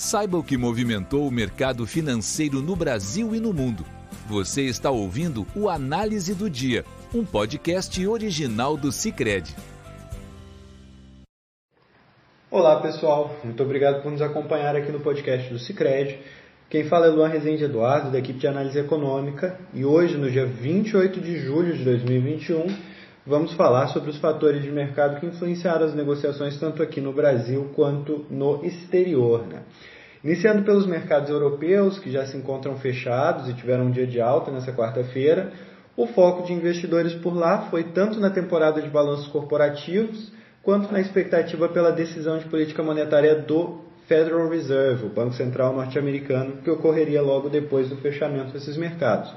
Saiba o que movimentou o mercado financeiro no Brasil e no mundo. Você está ouvindo o Análise do Dia, um podcast original do Cicred. Olá pessoal, muito obrigado por nos acompanhar aqui no podcast do Cicred. Quem fala é Luan Rezende Eduardo, da equipe de análise econômica, e hoje, no dia 28 de julho de 2021, vamos falar sobre os fatores de mercado que influenciaram as negociações tanto aqui no Brasil quanto no exterior. Né? Iniciando pelos mercados europeus, que já se encontram fechados e tiveram um dia de alta nessa quarta-feira, o foco de investidores por lá foi tanto na temporada de balanços corporativos, quanto na expectativa pela decisão de política monetária do Federal Reserve, o Banco Central norte-americano, que ocorreria logo depois do fechamento desses mercados.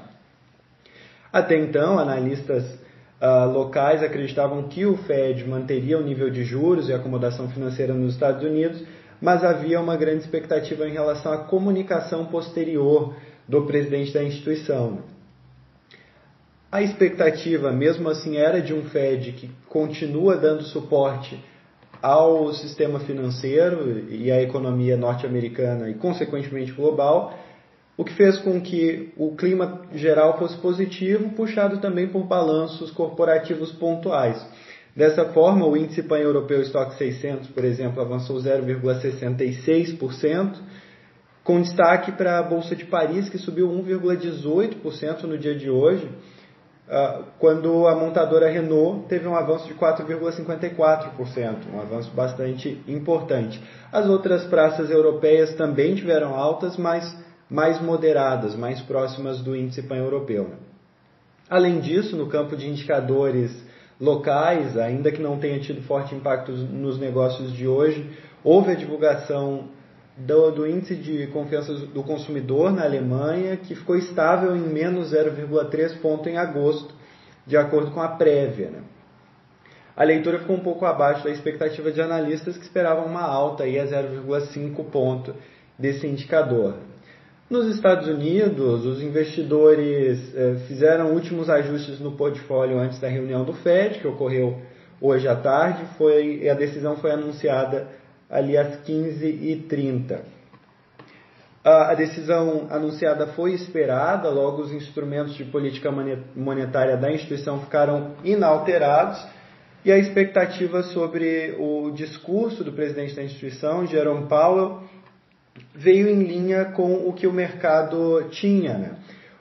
Até então, analistas uh, locais acreditavam que o Fed manteria o nível de juros e acomodação financeira nos Estados Unidos, mas havia uma grande expectativa em relação à comunicação posterior do presidente da instituição. A expectativa, mesmo assim, era de um Fed que continua dando suporte ao sistema financeiro e à economia norte-americana e, consequentemente, global, o que fez com que o clima geral fosse positivo, puxado também por balanços corporativos pontuais. Dessa forma, o índice pan-europeu Stock 600, por exemplo, avançou 0,66%, com destaque para a Bolsa de Paris, que subiu 1,18% no dia de hoje, ah, quando a montadora Renault teve um avanço de 4,54%, um avanço bastante importante. As outras praças europeias também tiveram altas, mas mais moderadas, mais próximas do índice pan-europeu. Além disso, no campo de indicadores locais, ainda que não tenha tido forte impacto nos negócios de hoje, houve a divulgação do, do, índice de confiança do consumidor na Alemanha, que ficou estável em menos 0,3 ponto em agosto, de acordo com a prévia. Né? A leitura ficou um pouco abaixo da expectativa de analistas que esperavam uma alta aí a 0,5 ponto desse indicador. Nos Estados Unidos, os investidores eh, fizeram últimos ajustes no portfólio antes da reunião do Fed, que ocorreu hoje à tarde, foi, a decisão foi anunciada ali às 15h30. A decisão anunciada foi esperada, logo os instrumentos de política monetária da instituição ficaram inalterados e a expectativa sobre o discurso do presidente da instituição, Jerome Powell, veio em linha com o que o mercado tinha. Né?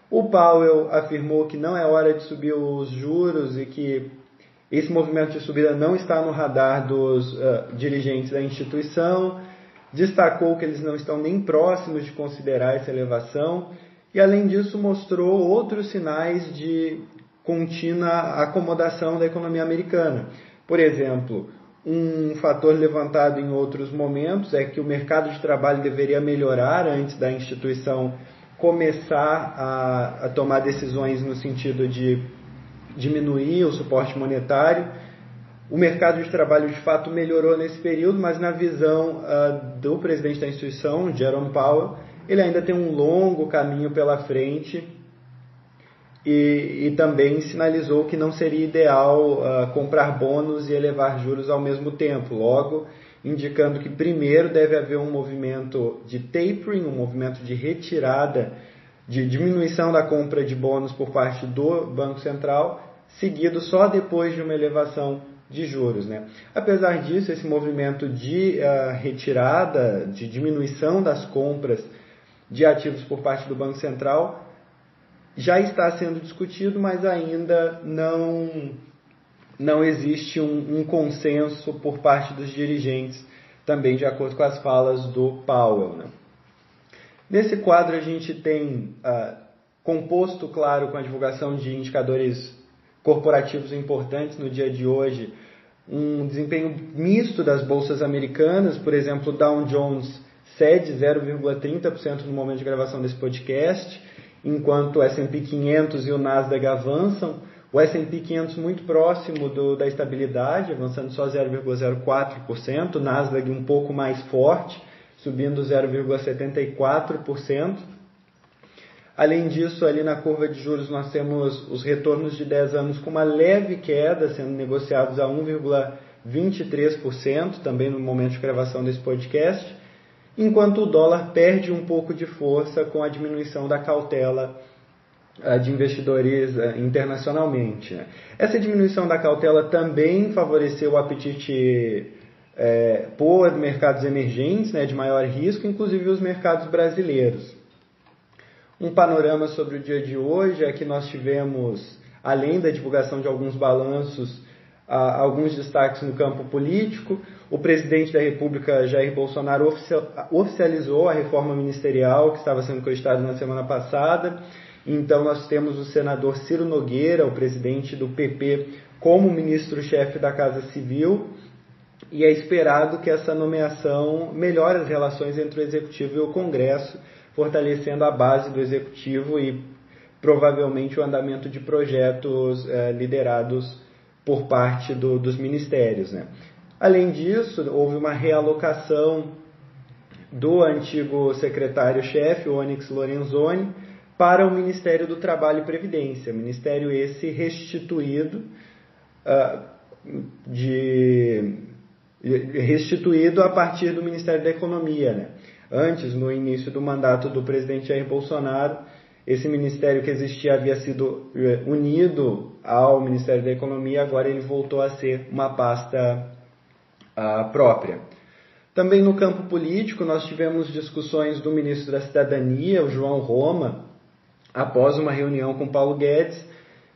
O Powell afirmou que não é hora de subir os juros e que esse movimento de subida não está no radar dos uh, dirigentes da instituição. Destacou que eles não estão nem próximos de considerar essa elevação e, além disso, mostrou outros sinais de contínua acomodação da economia americana. Por exemplo, um fator levantado em outros momentos é que o mercado de trabalho deveria melhorar antes da instituição começar a, a tomar decisões no sentido de diminuir o suporte monetário. O mercado de trabalho de fato melhorou nesse período, mas na visão uh, do presidente da instituição, Jerome Powell, ele ainda tem um longo caminho pela frente e, e, também sinalizou que não seria ideal uh, comprar bônus e elevar juros ao mesmo tempo, logo indicando que primeiro deve haver um movimento de tapering, um movimento de retirada, de diminuição da compra de bônus por parte do Banco Central, seguido só depois de uma elevação de juros. Né? Apesar disso, esse movimento de uh, retirada, de diminuição das compras de ativos por parte do Banco Central já está sendo discutido, mas ainda não, não existe um, um, consenso por parte dos dirigentes, também de acordo com as falas do Powell. Né? Nesse quadro, a gente tem uh, composto, claro, com a divulgação de indicadores corporativos importantes no dia de hoje, um desempenho misto das bolsas americanas, por exemplo, Dow Jones cede 0,30% no momento de gravação desse podcast, enquanto o S&P 500 e o Nasdaq avançam, o S&P 500 muito próximo do, da estabilidade, avançando só 0,04%, o Nasdaq um pouco mais forte, subindo 0,74%. Além disso, ali na curva de juros nós temos os retornos de 10 anos com uma leve queda, sendo negociados a 1,23%, também no momento de gravação desse podcast. Enquanto o dólar perde um pouco de força com a diminuição da cautela uh, de investidores uh, internacionalmente. Essa diminuição da cautela também favoreceu o apetite é, por mercados emergentes, né, de maior risco, inclusive os mercados brasileiros. Um panorama sobre o dia de hoje é que nós tivemos, além da divulgação de alguns balanços, alguns destaques no campo político. O presidente da República, Jair Bolsonaro, oficializou a reforma ministerial que estava sendo cogitada na semana passada. Então, nós temos o senador Ciro Nogueira, o presidente do PP, como ministro-chefe da Casa Civil e é esperado que essa nomeação melhore as relações entre o Executivo e o Congresso, fortalecendo a base do Executivo e provavelmente o andamento de projetos eh, liderados por parte do, dos ministérios. Né? Além disso, houve uma realocação do antigo secretário-chefe, Onyx Lorenzoni, para o Ministério do Trabalho e Previdência, ministério esse restituído uh, de restituído a partir do Ministério da Economia. Né? Antes, no início do mandato do presidente Jair Bolsonaro, esse ministério que existia havia sido eh, unido ao Ministério da Economia, agora ele voltou a ser uma pasta uh, própria. Também no campo político, nós tivemos discussões do ministro da Cidadania, o João Roma, após uma reunião com Paulo Guedes,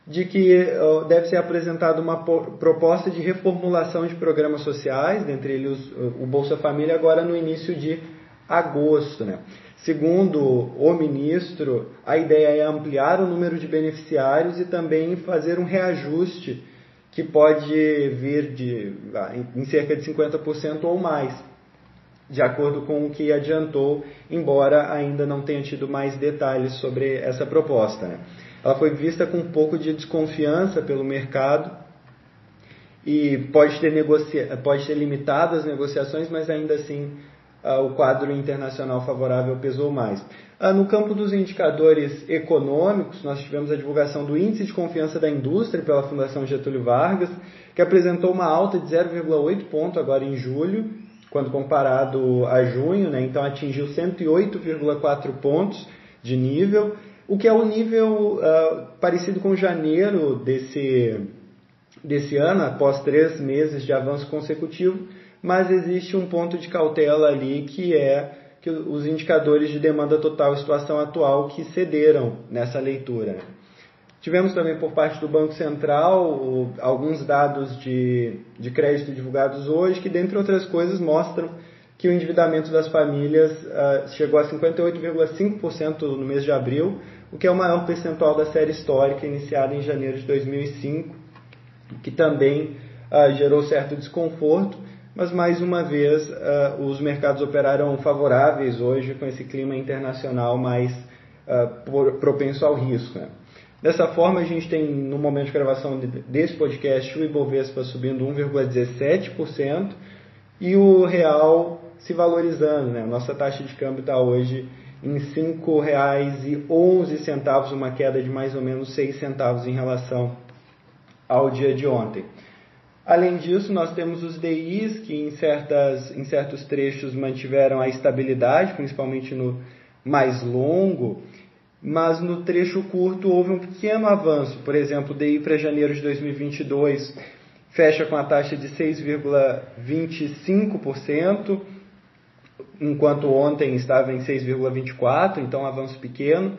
de que deve ser apresentada uma proposta de reformulação de programas sociais, dentre eles o Bolsa Família, agora no início de agosto. Né? Segundo o ministro, a ideia é ampliar o número de beneficiários e também fazer um reajuste que pode vir de, ah, em cerca de 50% ou mais, de acordo com o que adiantou, embora ainda não tenha tido mais detalhes sobre essa proposta. Né? ela foi vista com um pouco de desconfiança pelo mercado e pode ter, negocia pode ter limitado as negociações, mas ainda assim o quadro internacional favorável pesou mais. Uh, no campo dos indicadores econômicos, nós tivemos a divulgação do Índice de Confiança da Indústria pela Fundação Getúlio Vargas, que apresentou uma alta de 0,8 ponto agora em julho, quando comparado a junho, né? então atingiu 108,4 pontos de nível o que é um nível uh, parecido com janeiro desse, desse ano, após três meses de avanço consecutivo, mas existe um ponto de cautela ali que é que os indicadores de demanda total e situação atual que cederam nessa leitura. Tivemos também por parte do Banco Central alguns dados de, de crédito divulgados hoje que, dentre outras coisas, mostram que o endividamento das famílias uh, chegou a 58,5% no mês de abril, o que é o maior percentual da série histórica iniciada em janeiro de 2005, que também uh, gerou certo desconforto, mas mais uma vez uh, os mercados operaram favoráveis hoje com esse clima internacional mais uh, propenso ao risco. Né? Dessa forma, a gente tem, no momento de gravação desse podcast, o Ibovespa subindo 1,17% e o real se valorizando. Né? Nossa taxa de câmbio está hoje em R$ 5,11, uma queda de mais ou menos 6 centavos em relação ao dia de ontem. Além disso, nós temos os DIs que em, certas, em certos trechos mantiveram a estabilidade, principalmente no mais longo, mas no trecho curto houve um pequeno avanço. Por exemplo, o DI para janeiro de 2022 fecha com a taxa de 6,25%, enquanto ontem estava em 6,24, então um avanço pequeno.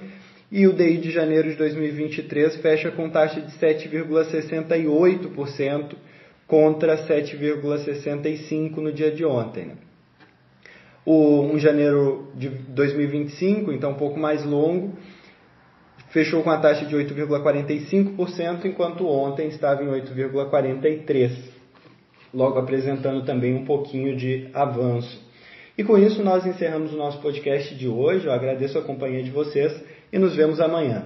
E o DI de janeiro de 2023 fecha com taxa de 7,68% contra 7,65% no dia de ontem. Né? O, um janeiro de 2025, então um pouco mais longo, fechou com a taxa de 8,45%, enquanto ontem estava em 8,43%, logo apresentando também um pouquinho de avanço. E com isso nós encerramos o nosso podcast de hoje. Eu agradeço a companhia de vocês e nos vemos amanhã.